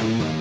El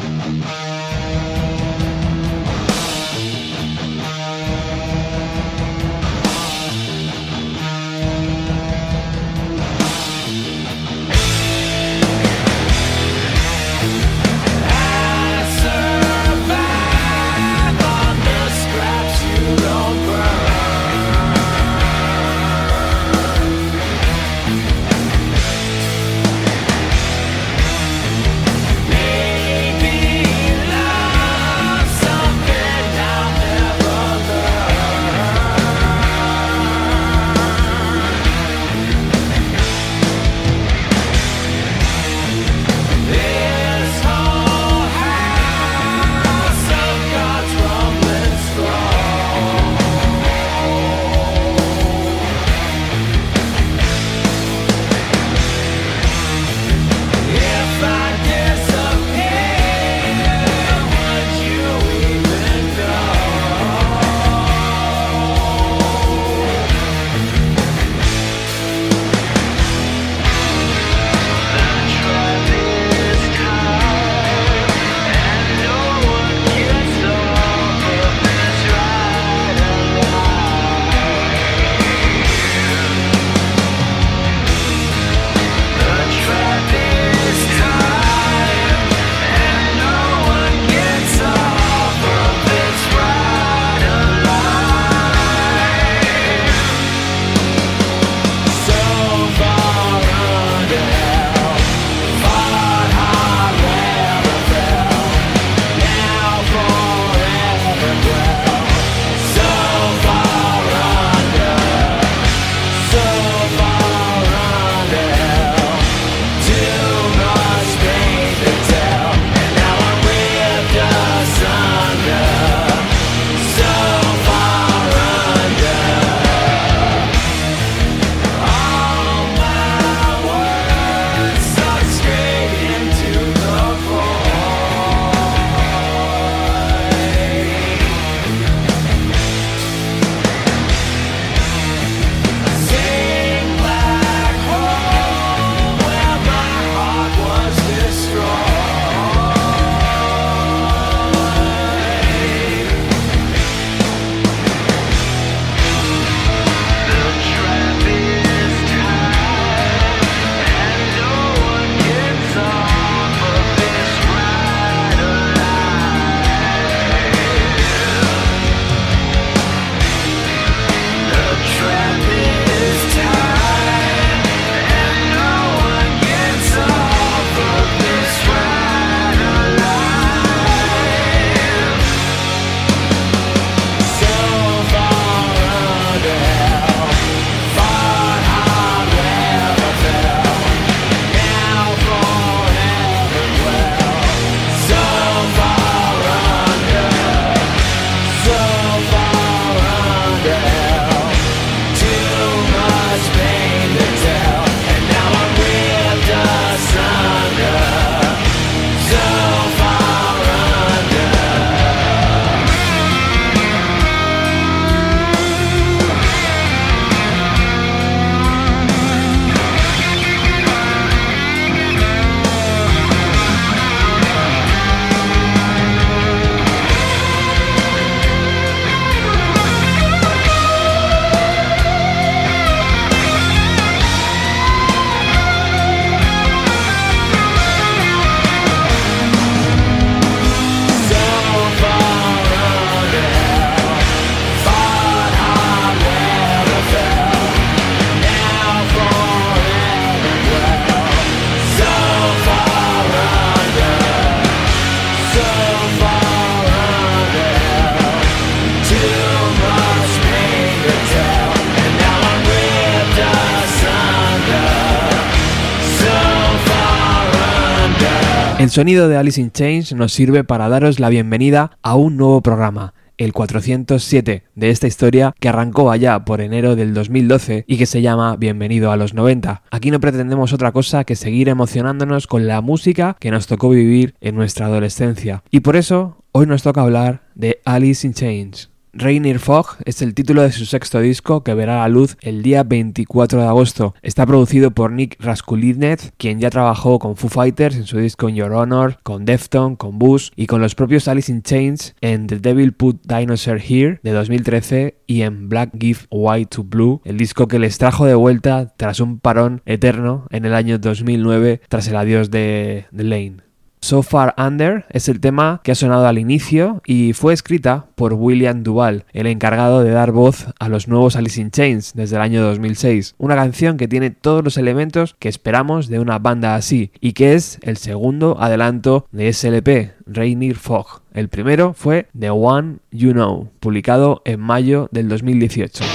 sonido de Alice in Chains nos sirve para daros la bienvenida a un nuevo programa, el 407 de esta historia que arrancó allá por enero del 2012 y que se llama Bienvenido a los 90. Aquí no pretendemos otra cosa que seguir emocionándonos con la música que nos tocó vivir en nuestra adolescencia. Y por eso hoy nos toca hablar de Alice in Chains. Rainier Fog es el título de su sexto disco que verá la luz el día 24 de agosto. Está producido por Nick Raskulinets, quien ya trabajó con Foo Fighters en su disco In Your Honor, con Defton, con Bush y con los propios Alice in Chains en The Devil Put Dinosaur Here de 2013 y en Black Give White to Blue, el disco que les trajo de vuelta tras un parón eterno en el año 2009 tras el adiós de, de Lane. So Far Under es el tema que ha sonado al inicio y fue escrita por William Duval, el encargado de dar voz a los nuevos Alice in Chains desde el año 2006. Una canción que tiene todos los elementos que esperamos de una banda así y que es el segundo adelanto de SLP, Rainier Fog. El primero fue The One You Know, publicado en mayo del 2018.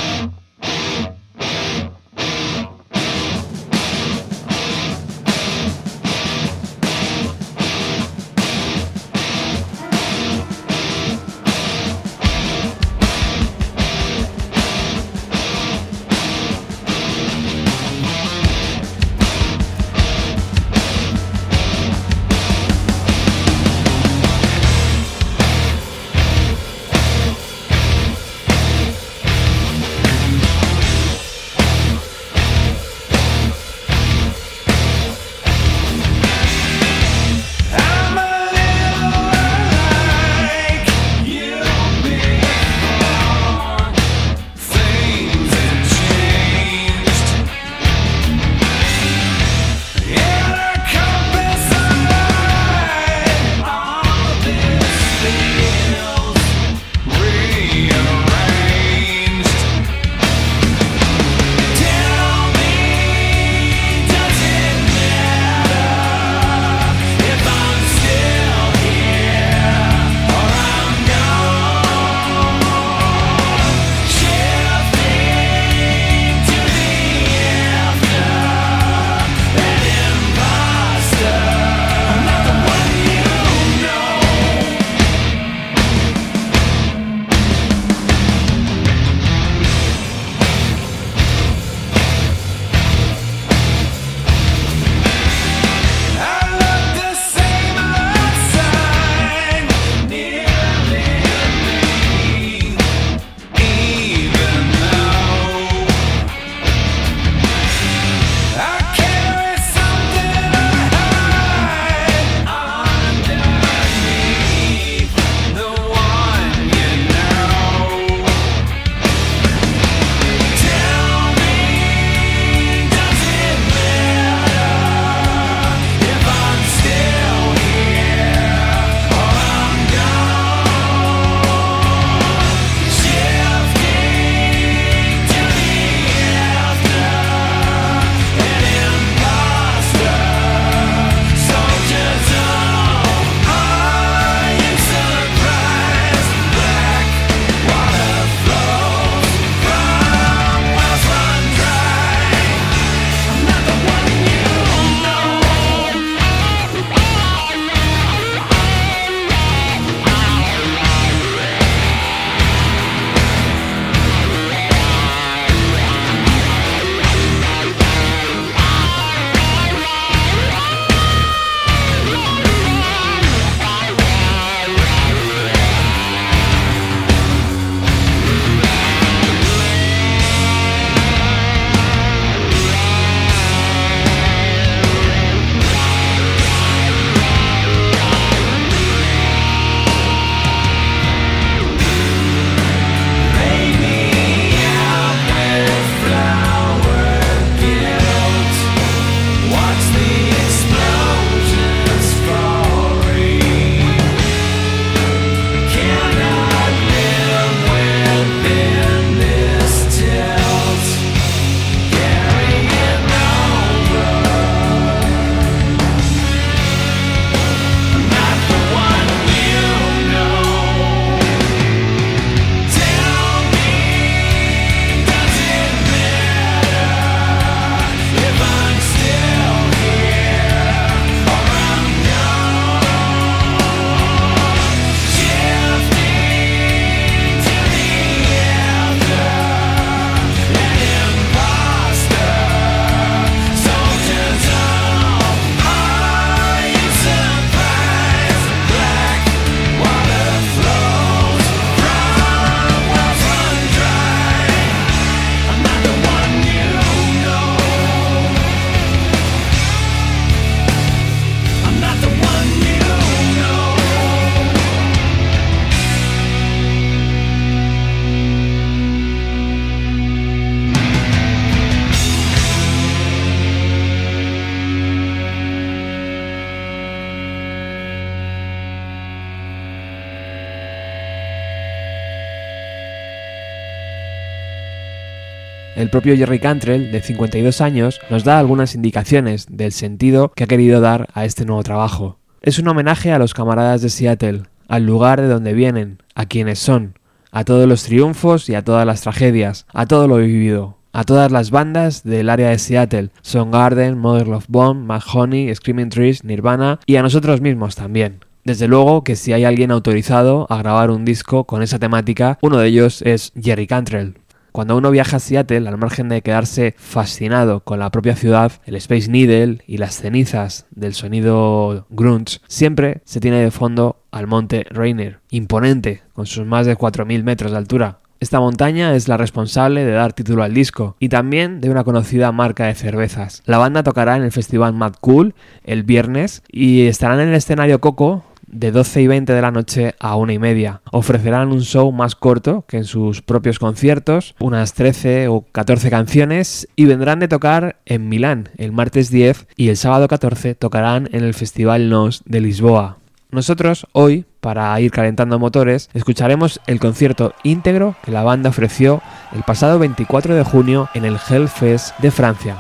Propio Jerry Cantrell, de 52 años, nos da algunas indicaciones del sentido que ha querido dar a este nuevo trabajo. Es un homenaje a los camaradas de Seattle, al lugar de donde vienen, a quienes son, a todos los triunfos y a todas las tragedias, a todo lo vivido, a todas las bandas del área de Seattle, Soundgarden, Mother Love Bomb, Mahoney, Screaming Trees, Nirvana y a nosotros mismos también. Desde luego que si hay alguien autorizado a grabar un disco con esa temática, uno de ellos es Jerry Cantrell. Cuando uno viaja a Seattle, al margen de quedarse fascinado con la propia ciudad, el Space Needle y las cenizas del sonido grunge, siempre se tiene de fondo al monte Rainier, imponente, con sus más de 4.000 metros de altura, esta montaña es la responsable de dar título al disco y también de una conocida marca de cervezas. La banda tocará en el festival Mad Cool el viernes y estarán en el escenario Coco de 12 y 20 de la noche a 1 y media. Ofrecerán un show más corto que en sus propios conciertos, unas 13 o 14 canciones, y vendrán de tocar en Milán el martes 10 y el sábado 14 tocarán en el Festival Nos de Lisboa. Nosotros hoy, para ir calentando motores, escucharemos el concierto íntegro que la banda ofreció el pasado 24 de junio en el Hellfest de Francia.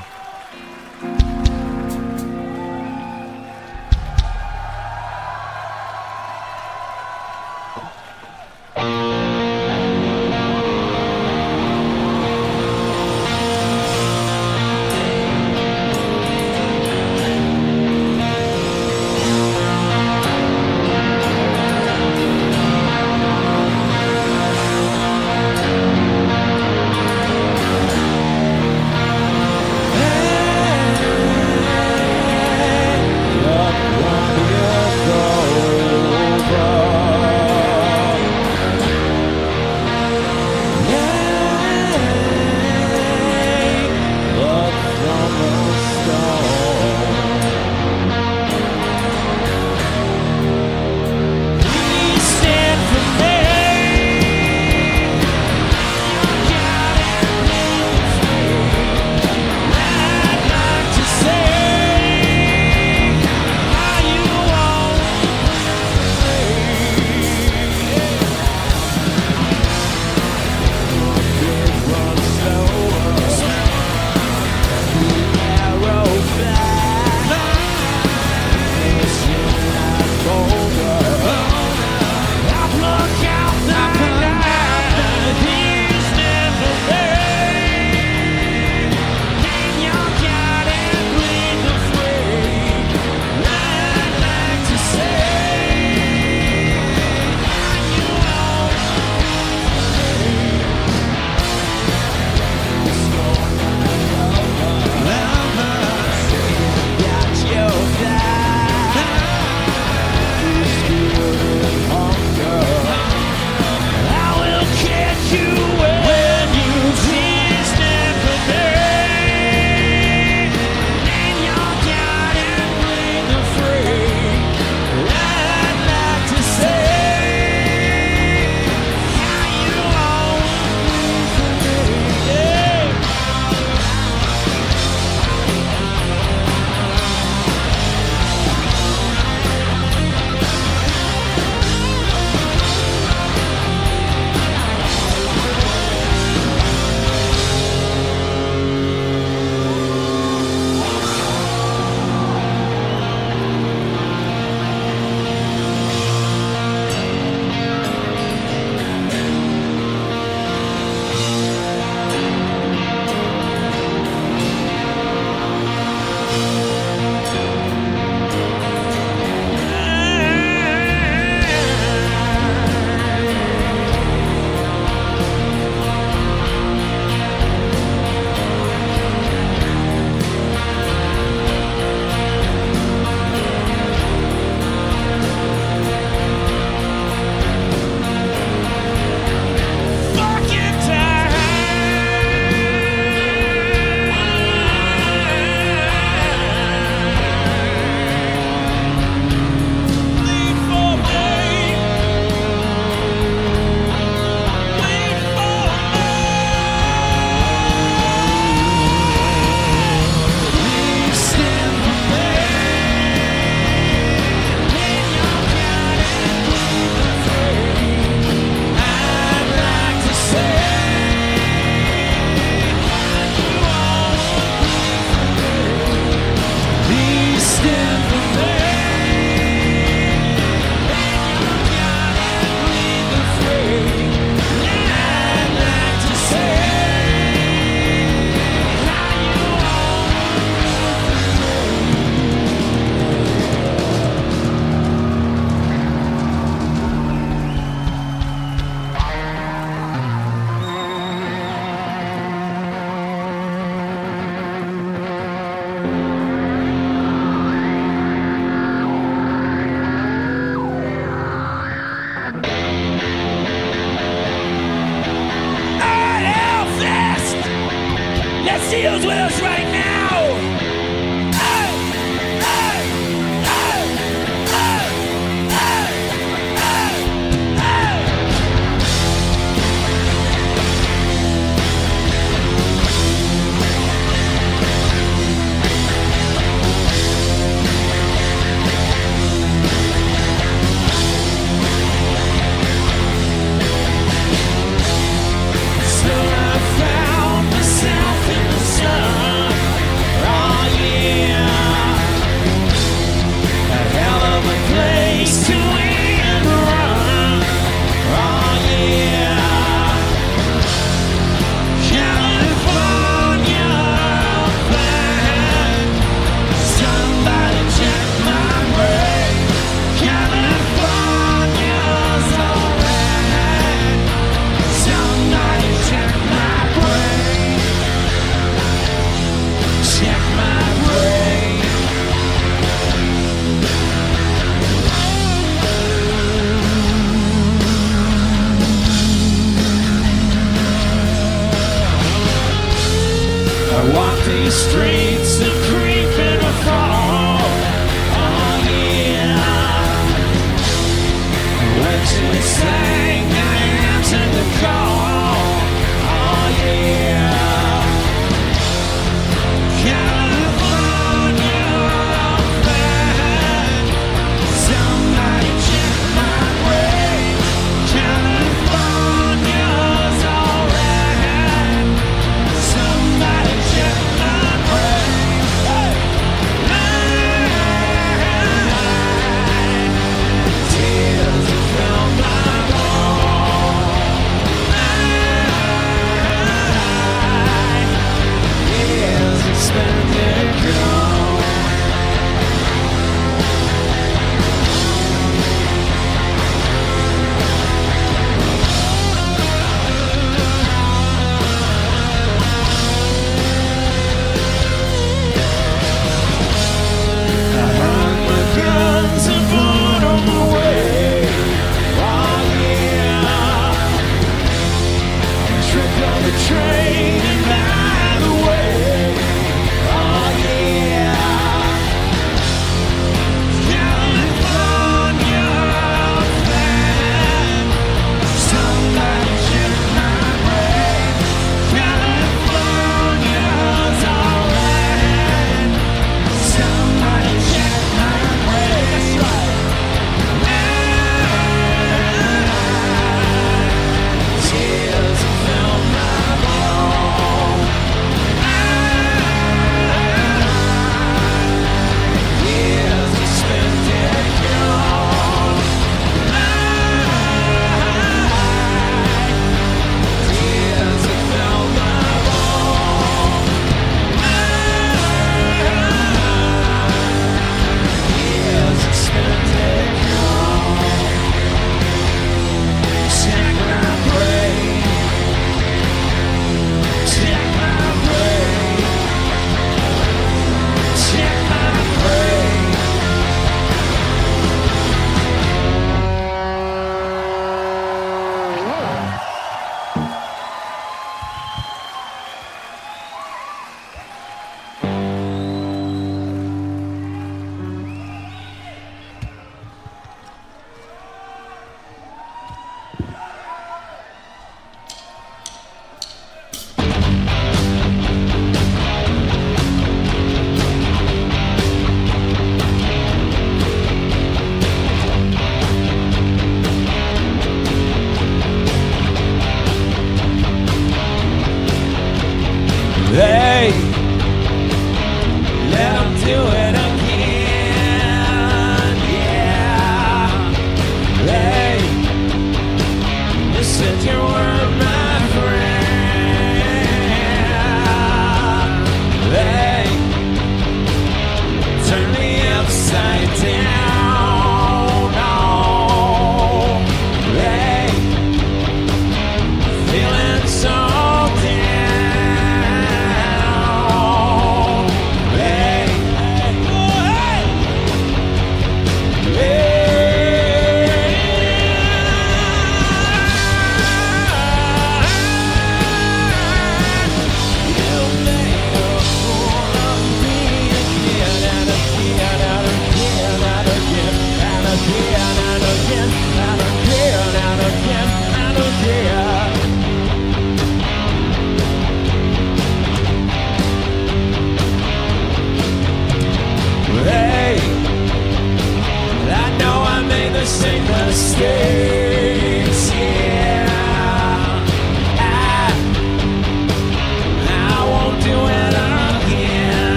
with us right now.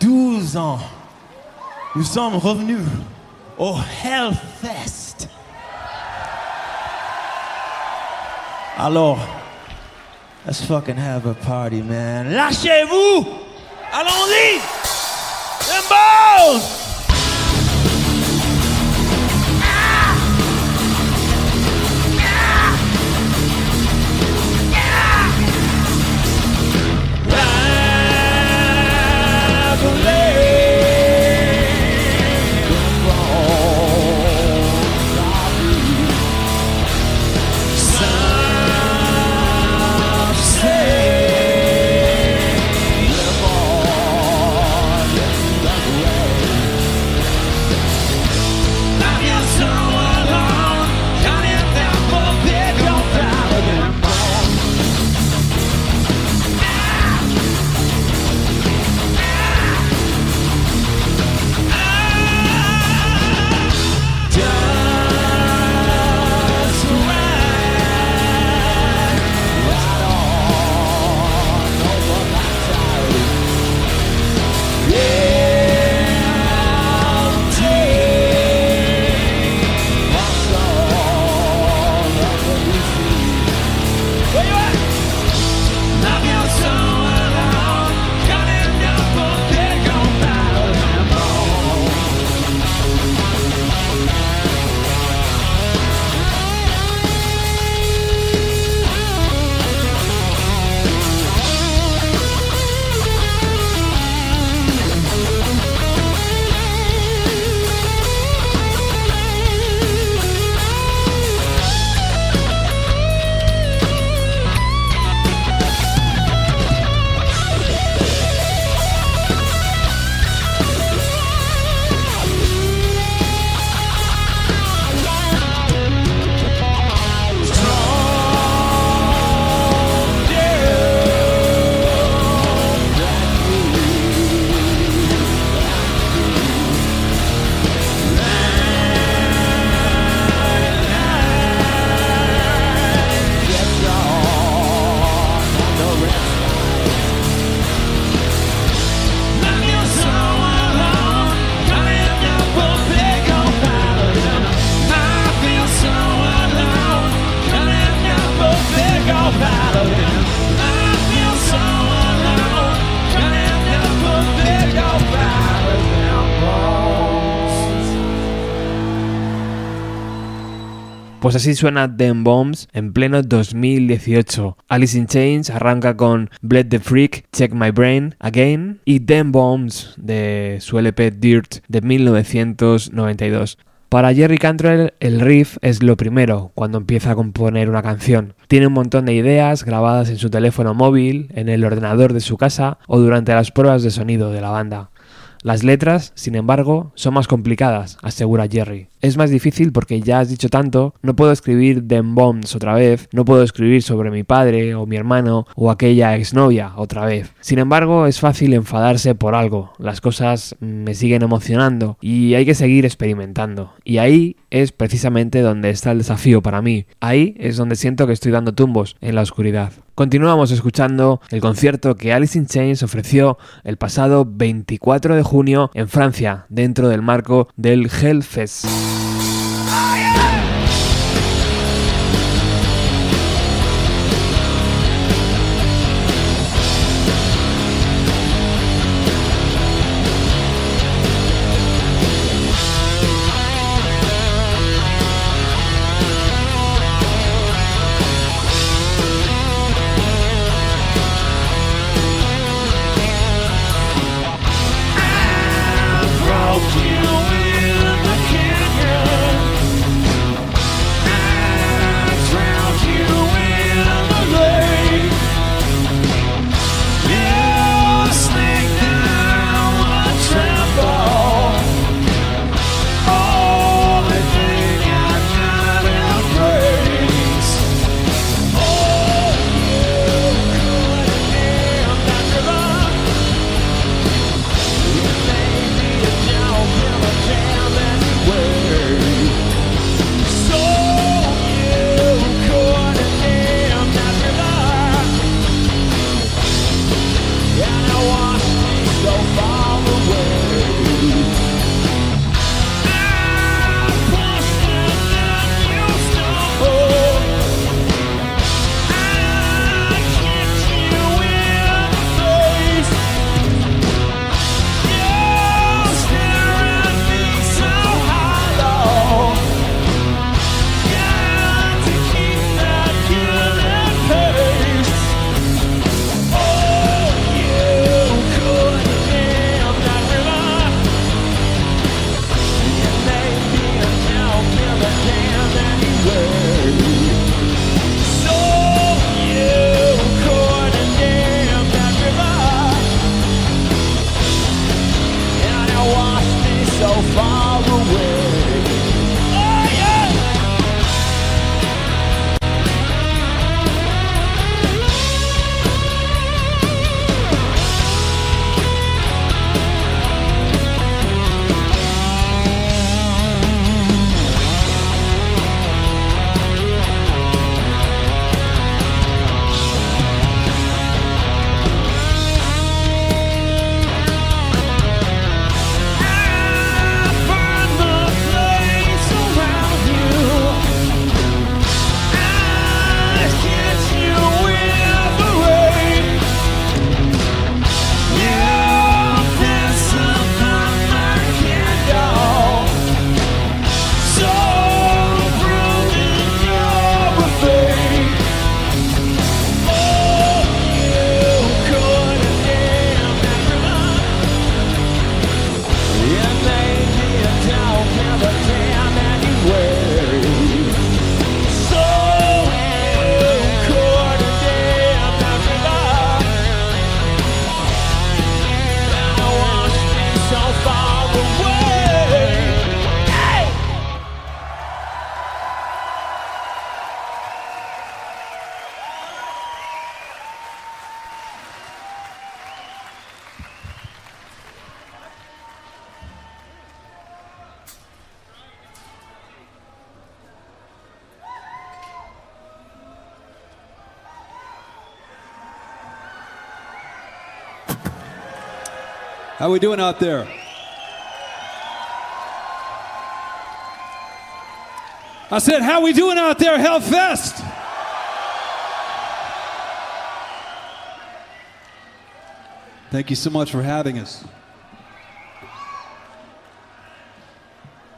12 ans, nous sommes revenus au Hellfest. Alors, let's fucking have a party, man. Lâchez-vous! Allons-y! Balls! Pues así suena Them Bombs en pleno 2018. Alice in Chains arranca con Bled the Freak, Check My Brain Again y Them Bombs de su LP Dirt de 1992. Para Jerry Cantrell el riff es lo primero cuando empieza a componer una canción. Tiene un montón de ideas grabadas en su teléfono móvil, en el ordenador de su casa o durante las pruebas de sonido de la banda. Las letras, sin embargo, son más complicadas, asegura Jerry. Es más difícil porque ya has dicho tanto, no puedo escribir Them Bombs otra vez, no puedo escribir sobre mi padre o mi hermano o aquella exnovia otra vez. Sin embargo, es fácil enfadarse por algo, las cosas me siguen emocionando y hay que seguir experimentando. Y ahí es precisamente donde está el desafío para mí. Ahí es donde siento que estoy dando tumbos en la oscuridad. Continuamos escuchando el concierto que Alice in Chains ofreció el pasado 24 de junio en Francia, dentro del marco del Hellfest. we doing out there? I said, how we doing out there, Hellfest? Thank you so much for having us.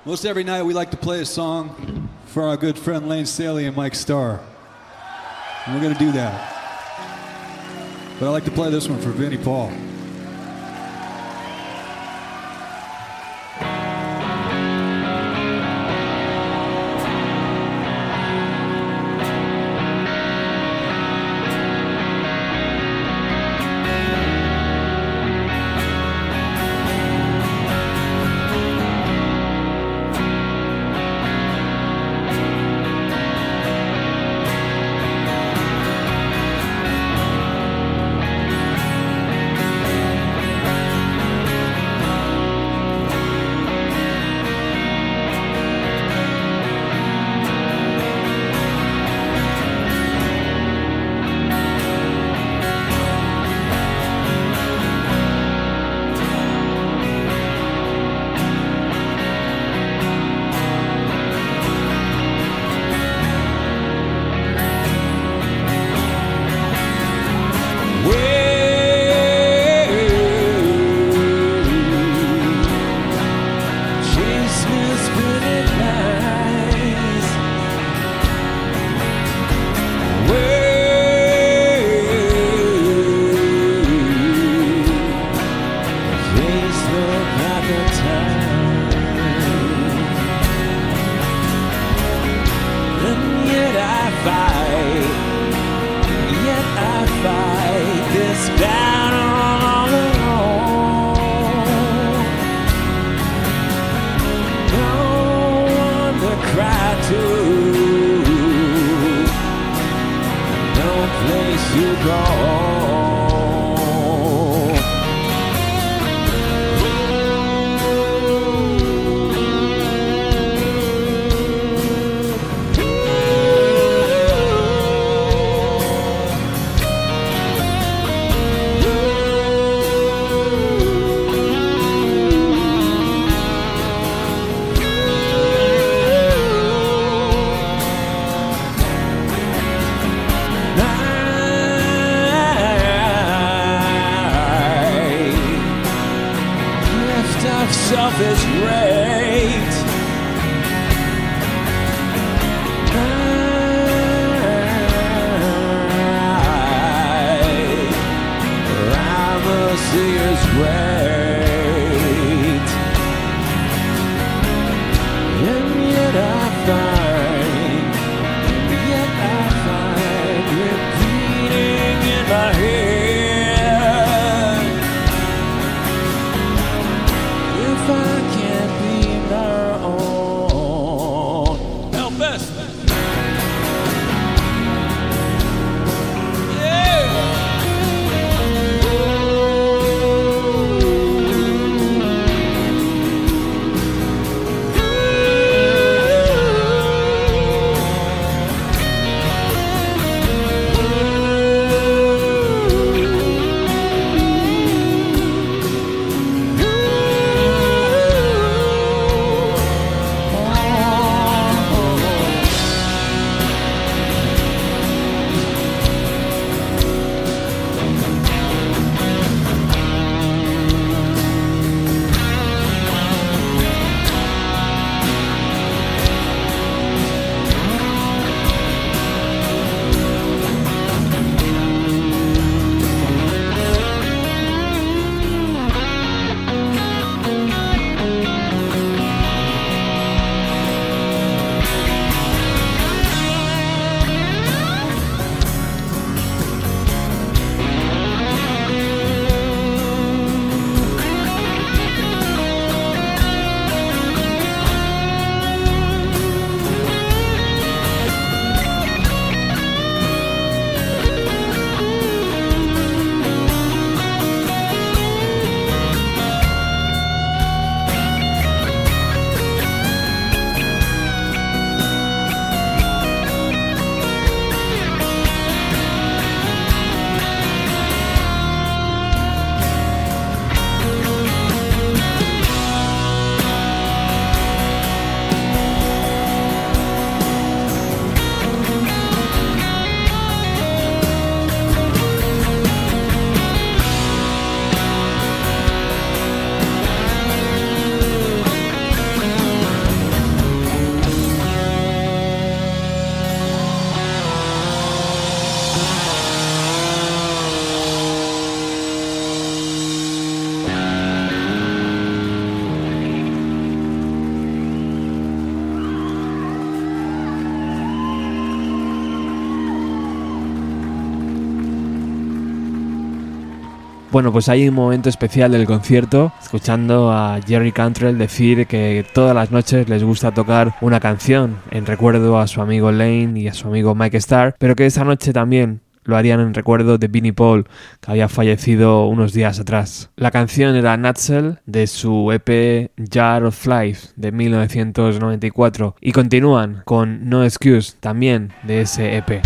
Most every night we like to play a song for our good friend Lane Staley and Mike Starr. And we're going to do that. But I like to play this one for Vinnie Paul. Bueno, pues hay un momento especial del concierto, escuchando a Jerry Cantrell decir que todas las noches les gusta tocar una canción en recuerdo a su amigo Lane y a su amigo Mike Starr, pero que esa noche también lo harían en recuerdo de Vinnie Paul, que había fallecido unos días atrás. La canción era Nutshell de su EP Jar of Life de 1994 y continúan con No Excuse también de ese EP.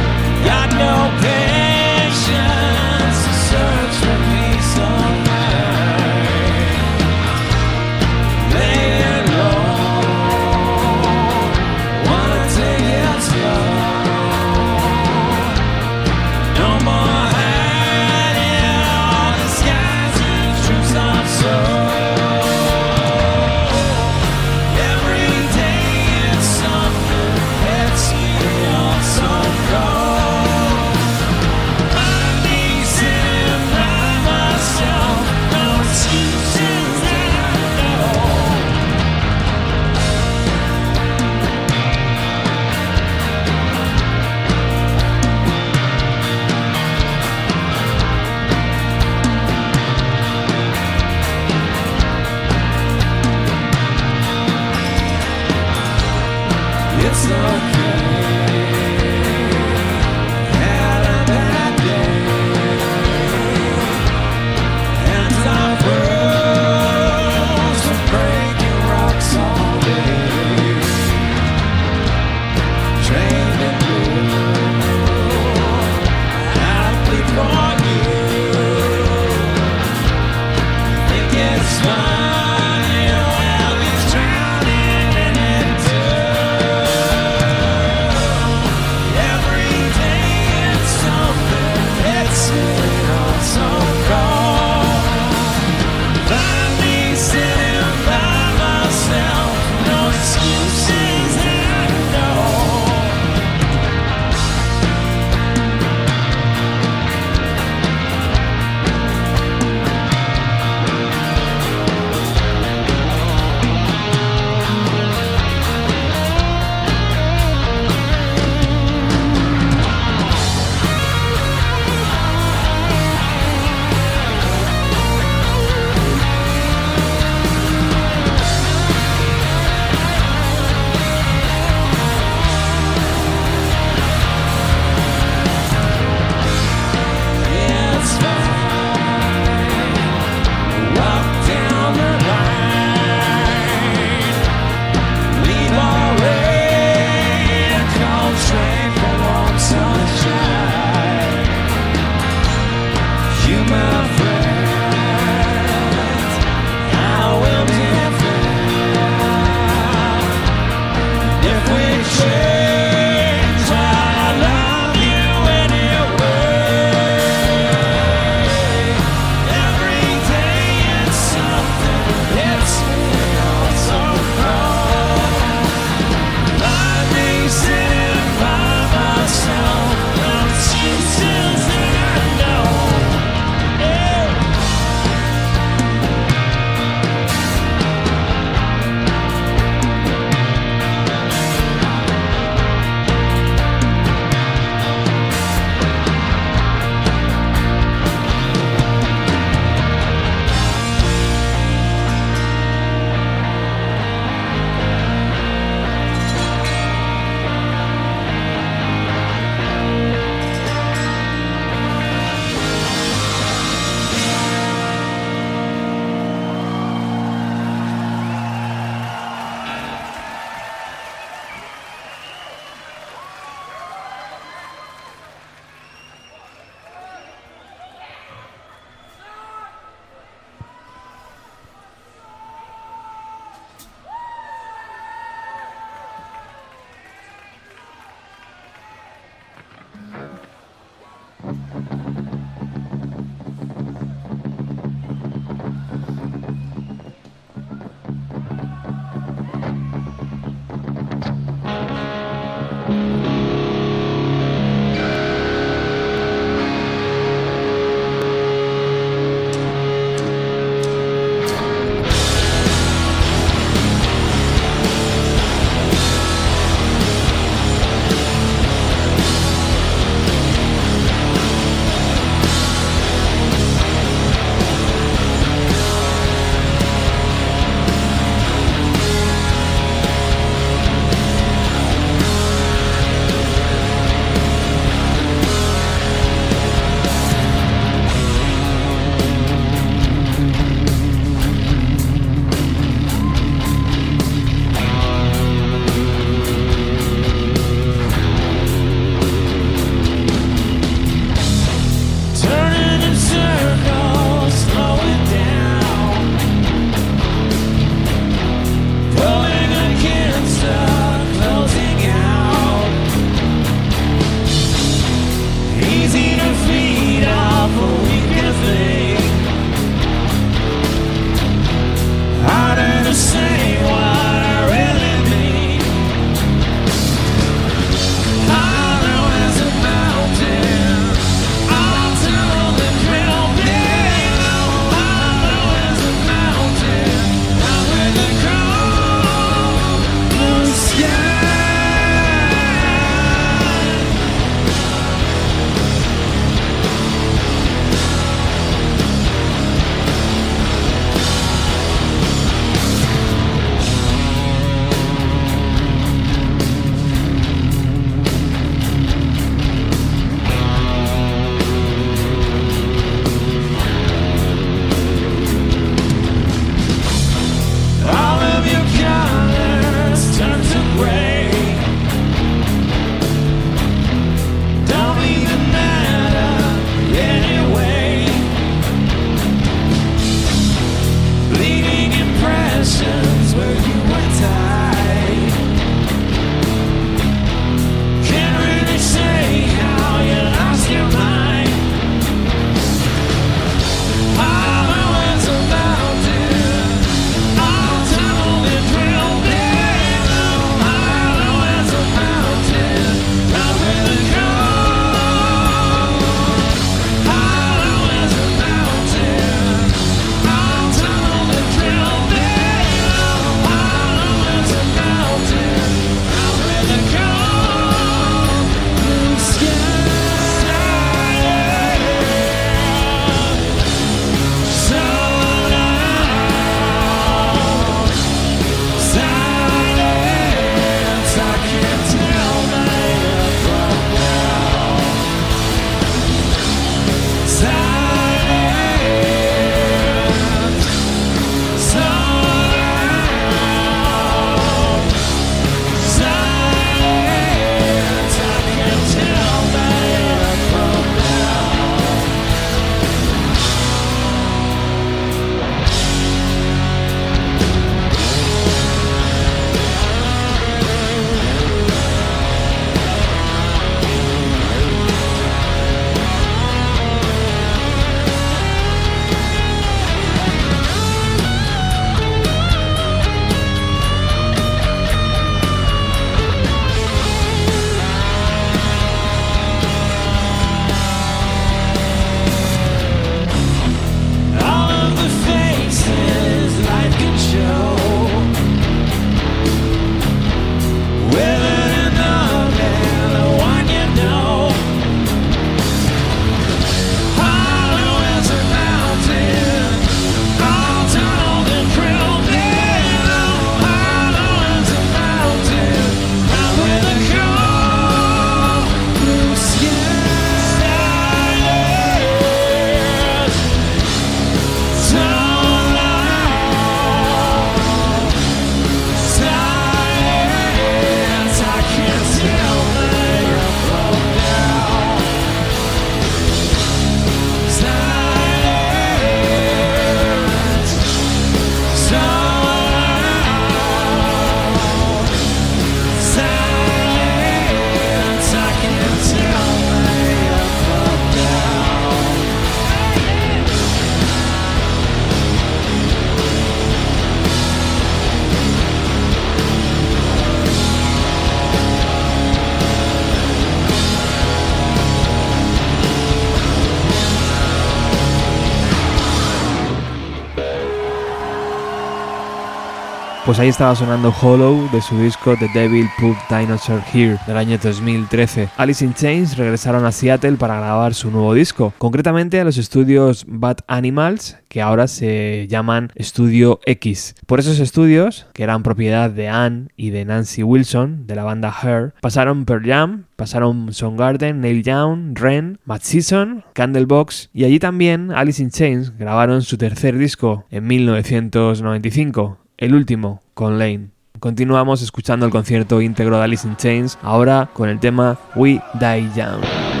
Pues ahí estaba sonando Hollow de su disco The Devil Put Dinosaur Here del año 2013. Alice in Chains regresaron a Seattle para grabar su nuevo disco, concretamente a los estudios Bad Animals, que ahora se llaman Studio X. Por esos estudios, que eran propiedad de Anne y de Nancy Wilson, de la banda Her, pasaron Pearl Jam, pasaron Soundgarden, Neil Young, Ren, Matt Season, Candlebox y allí también Alice in Chains grabaron su tercer disco en 1995, el último con Lane. Continuamos escuchando el concierto íntegro de Alice in Chains, ahora con el tema We Die Young.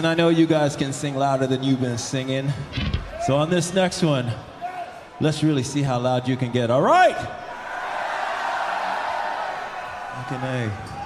Listen, I know you guys can sing louder than you've been singing. So on this next one, let's really see how loud you can get. All right? Fucking A.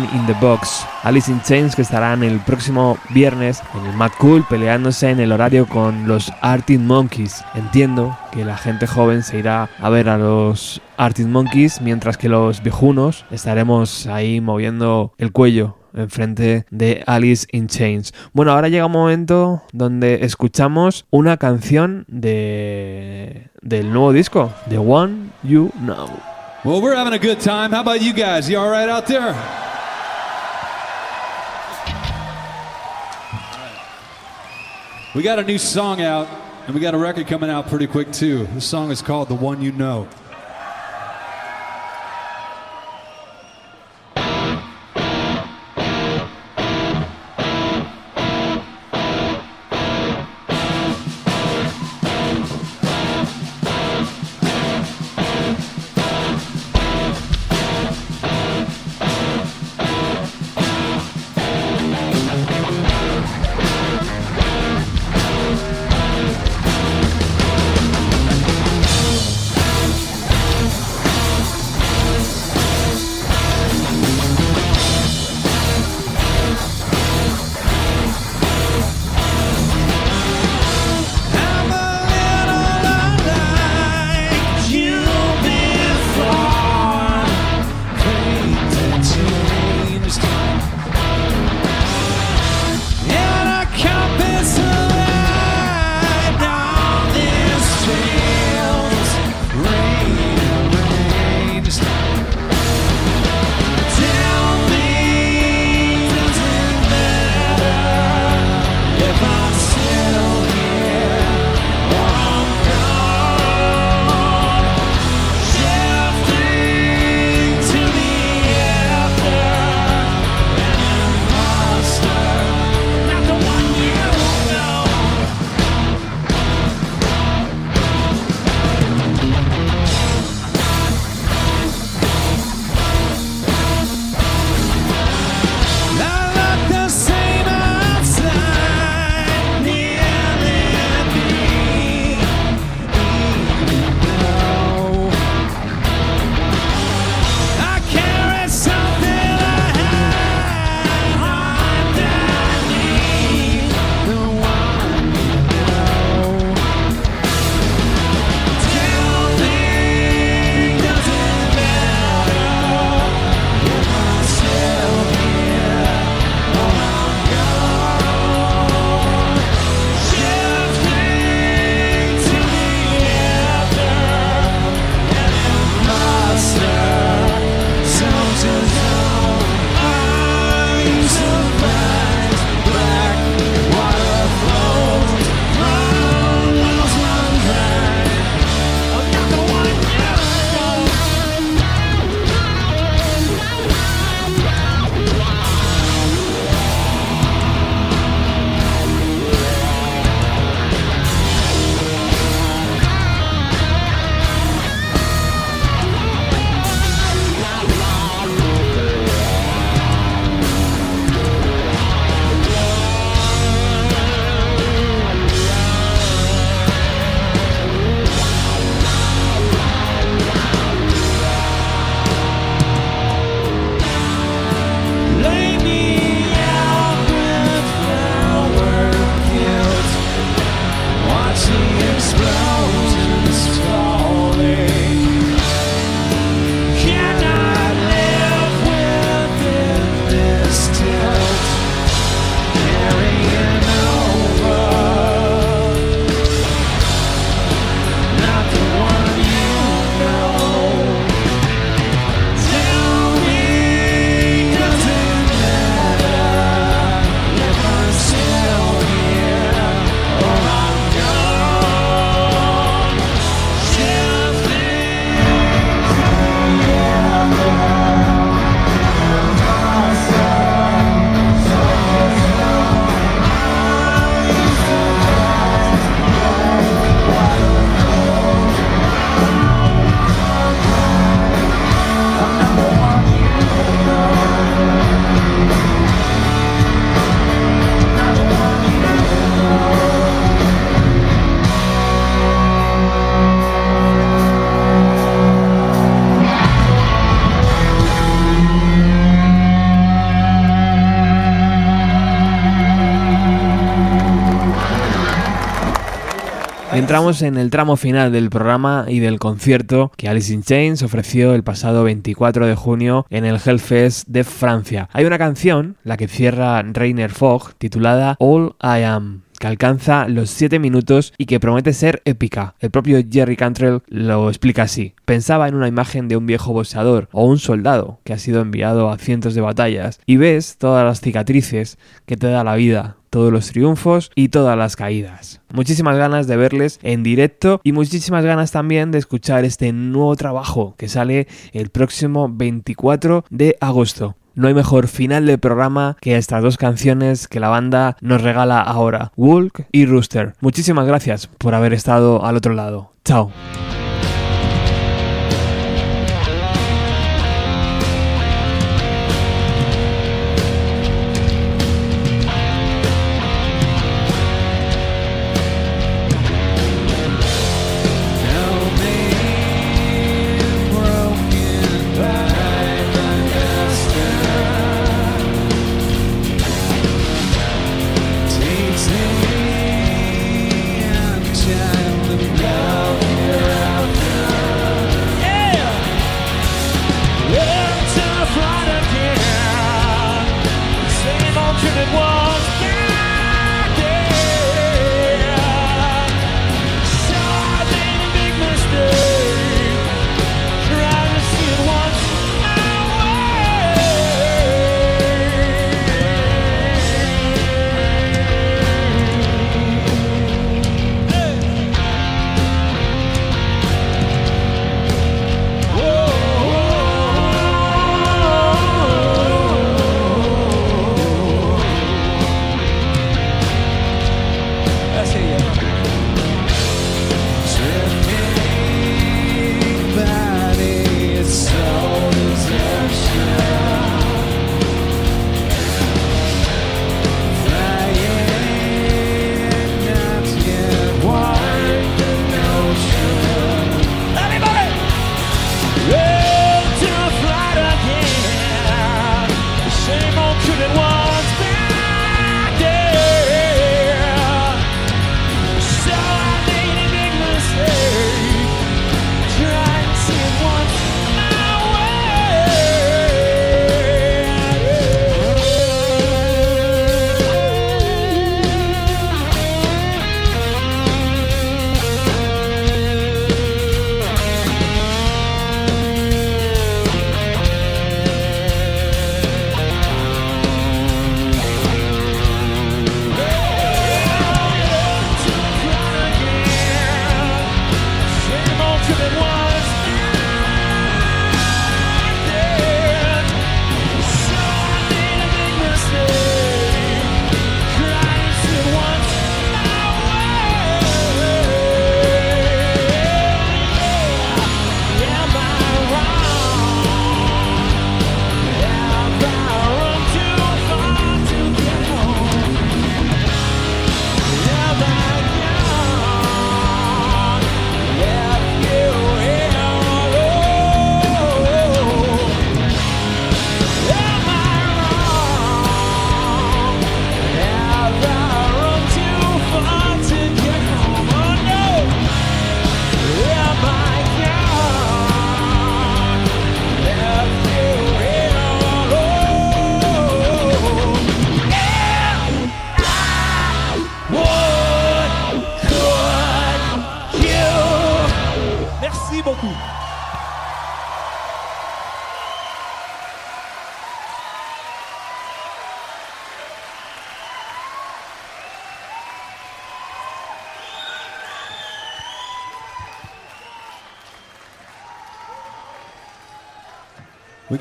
In the Box. Alice in Chains que estarán el próximo viernes en el Mad Cool peleándose en el horario con los Arctic Monkeys. Entiendo que la gente joven se irá a ver a los Arctic Monkeys mientras que los viejunos estaremos ahí moviendo el cuello enfrente de Alice in Chains. Bueno, ahora llega un momento donde escuchamos una canción de del nuevo disco, The One You Know. Well, we're having a good time. How about you guys? You all right out there? We got a new song out, and we got a record coming out pretty quick, too. The song is called The One You Know. Entramos en el tramo final del programa y del concierto que Alice in Chains ofreció el pasado 24 de junio en el Hellfest de Francia. Hay una canción, la que cierra Rainer Fogg, titulada All I Am que alcanza los 7 minutos y que promete ser épica. El propio Jerry Cantrell lo explica así. Pensaba en una imagen de un viejo boxeador o un soldado que ha sido enviado a cientos de batallas y ves todas las cicatrices que te da la vida, todos los triunfos y todas las caídas. Muchísimas ganas de verles en directo y muchísimas ganas también de escuchar este nuevo trabajo que sale el próximo 24 de agosto. No hay mejor final de programa que estas dos canciones que la banda nos regala ahora, Walk y Rooster. Muchísimas gracias por haber estado al otro lado. Chao.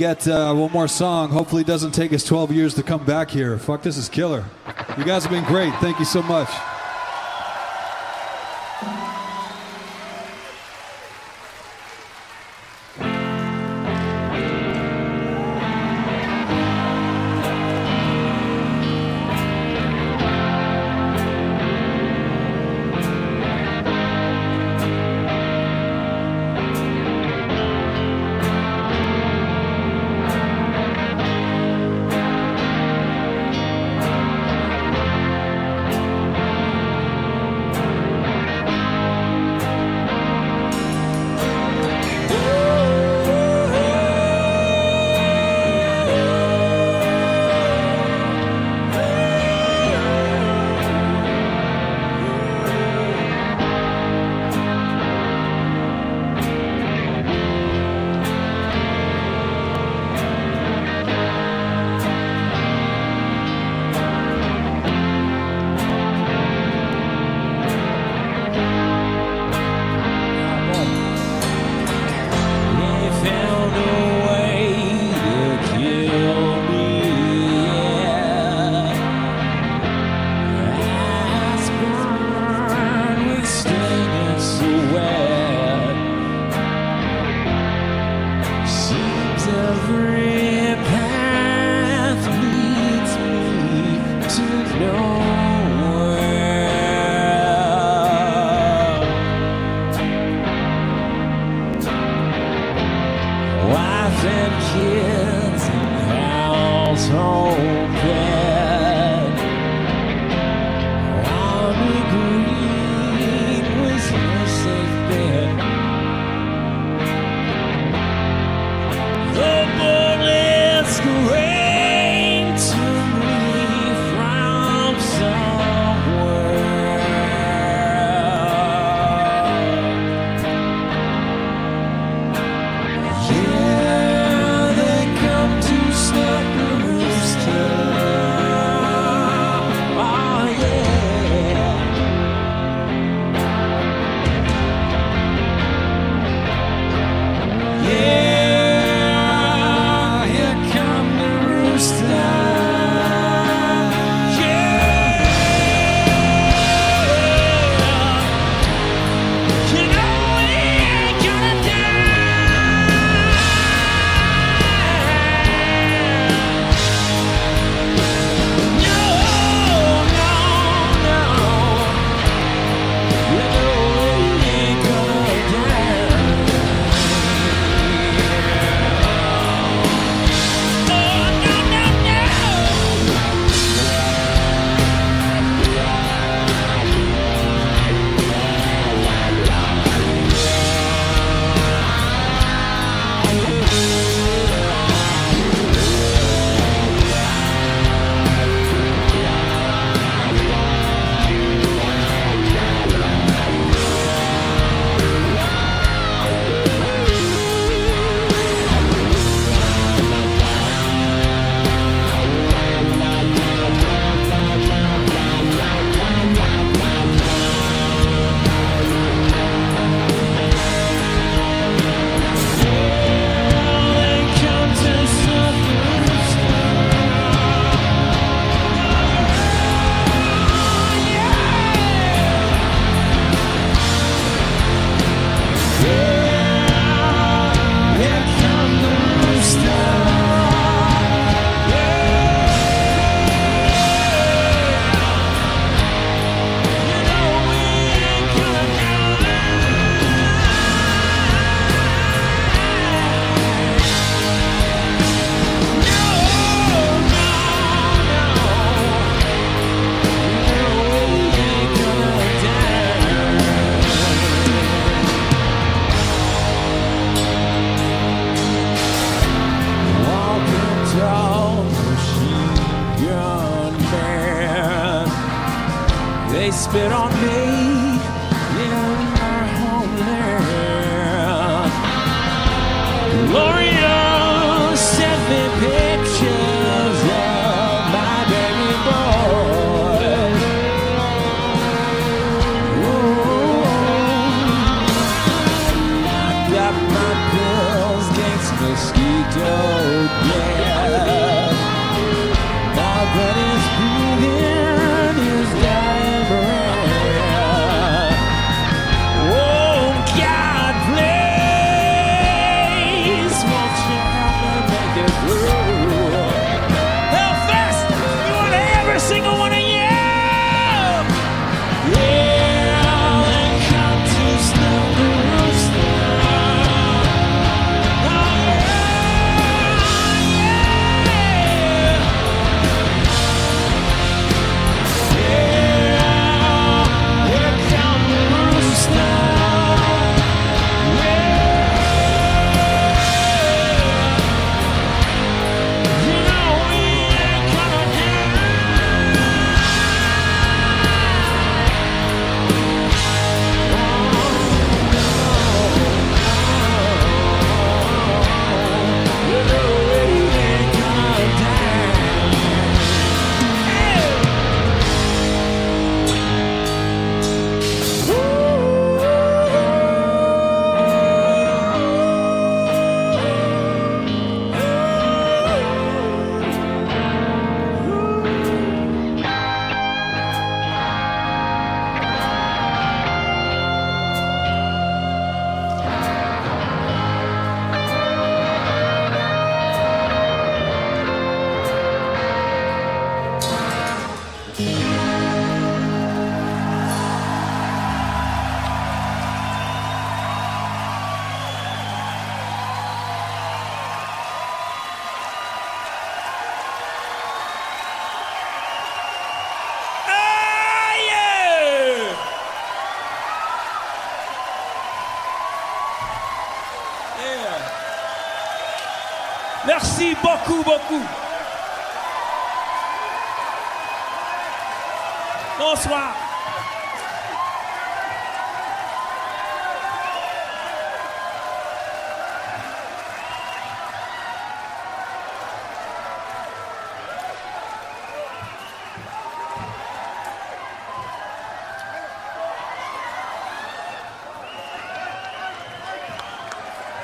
Got uh, one more song. Hopefully, it doesn't take us 12 years to come back here. Fuck, this is killer. You guys have been great. Thank you so much.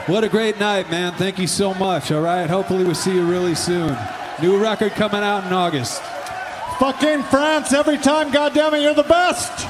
What a great night, man. Thank you so much. All right. Hopefully, we'll see you really soon. New record coming out in August. Fucking France, every time, goddammit, you're the best.